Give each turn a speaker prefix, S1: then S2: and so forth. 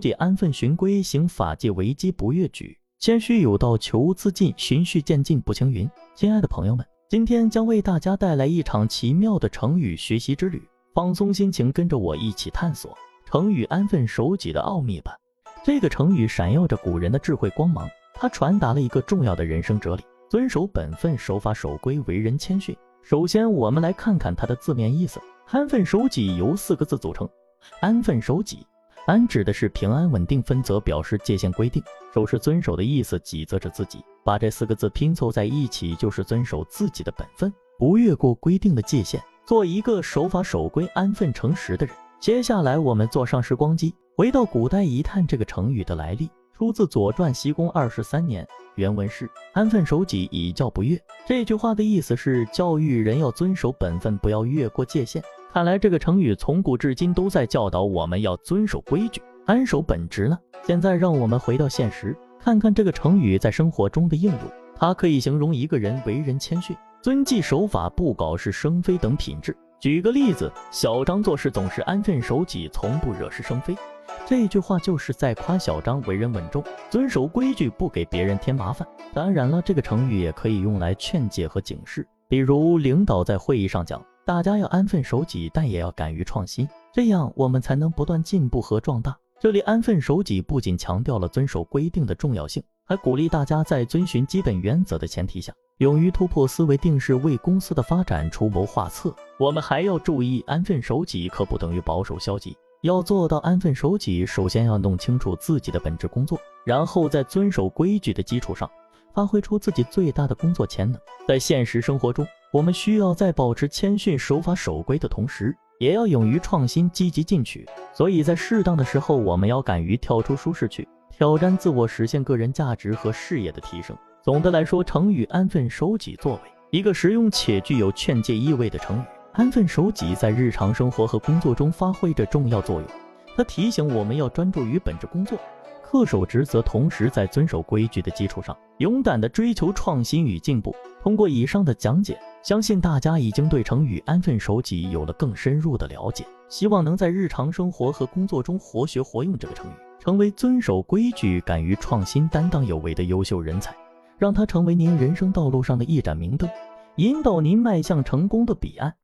S1: 己，安分循规，行法纪，为机不越矩，谦虚有道，求自尽，循序渐进，不轻云。亲爱的朋友们，今天将为大家带来一场奇妙的成语学习之旅，放松心情，跟着我一起探索成语“安分守己”的奥秘吧。这个成语闪耀着古人的智慧光芒，它传达了一个重要的人生哲理：遵守本分，守法守规，为人谦逊。首先，我们来看看它的字面意思。安分守己由四个字组成，安分守己。安指的是平安稳定，分则表示界限规定，守是遵守的意思，己则是自己。把这四个字拼凑在一起，就是遵守自己的本分，不越过规定的界限，做一个守法守规、安分诚实的人。接下来，我们坐上时光机，回到古代一探这个成语的来历，出自《左传》西公二十三年。原文是“安分守己，以教不越”。这句话的意思是教育人要遵守本分，不要越过界限。看来这个成语从古至今都在教导我们要遵守规矩，安守本职呢。现在让我们回到现实，看看这个成语在生活中的应用。它可以形容一个人为人谦逊、遵纪守法、不搞事生非等品质。举个例子，小张做事总是安分守己，从不惹是生非。这句话就是在夸小张为人稳重，遵守规矩，不给别人添麻烦。当然了，这个成语也可以用来劝诫和警示，比如领导在会议上讲。大家要安分守己，但也要敢于创新，这样我们才能不断进步和壮大。这里安分守己不仅强调了遵守规定的重要性，还鼓励大家在遵循基本原则的前提下，勇于突破思维定式，为公司的发展出谋划策。我们还要注意，安分守己可不等于保守消极。要做到安分守己，首先要弄清楚自己的本职工作，然后在遵守规矩的基础上，发挥出自己最大的工作潜能。在现实生活中，我们需要在保持谦逊、守法守规的同时，也要勇于创新、积极进取。所以在适当的时候，我们要敢于跳出舒适区，挑战自我，实现个人价值和事业的提升。总的来说，成语“安分守己”作为一个实用且具有劝诫意味的成语，“安分守己”在日常生活和工作中发挥着重要作用。它提醒我们要专注于本职工作，恪守职责，同时在遵守规矩的基础上，勇敢地追求创新与进步。通过以上的讲解。相信大家已经对成语“安分守己”有了更深入的了解，希望能在日常生活和工作中活学活用这个成语，成为遵守规矩、敢于创新、担当有为的优秀人才，让它成为您人生道路上的一盏明灯，引导您迈向成功的彼岸。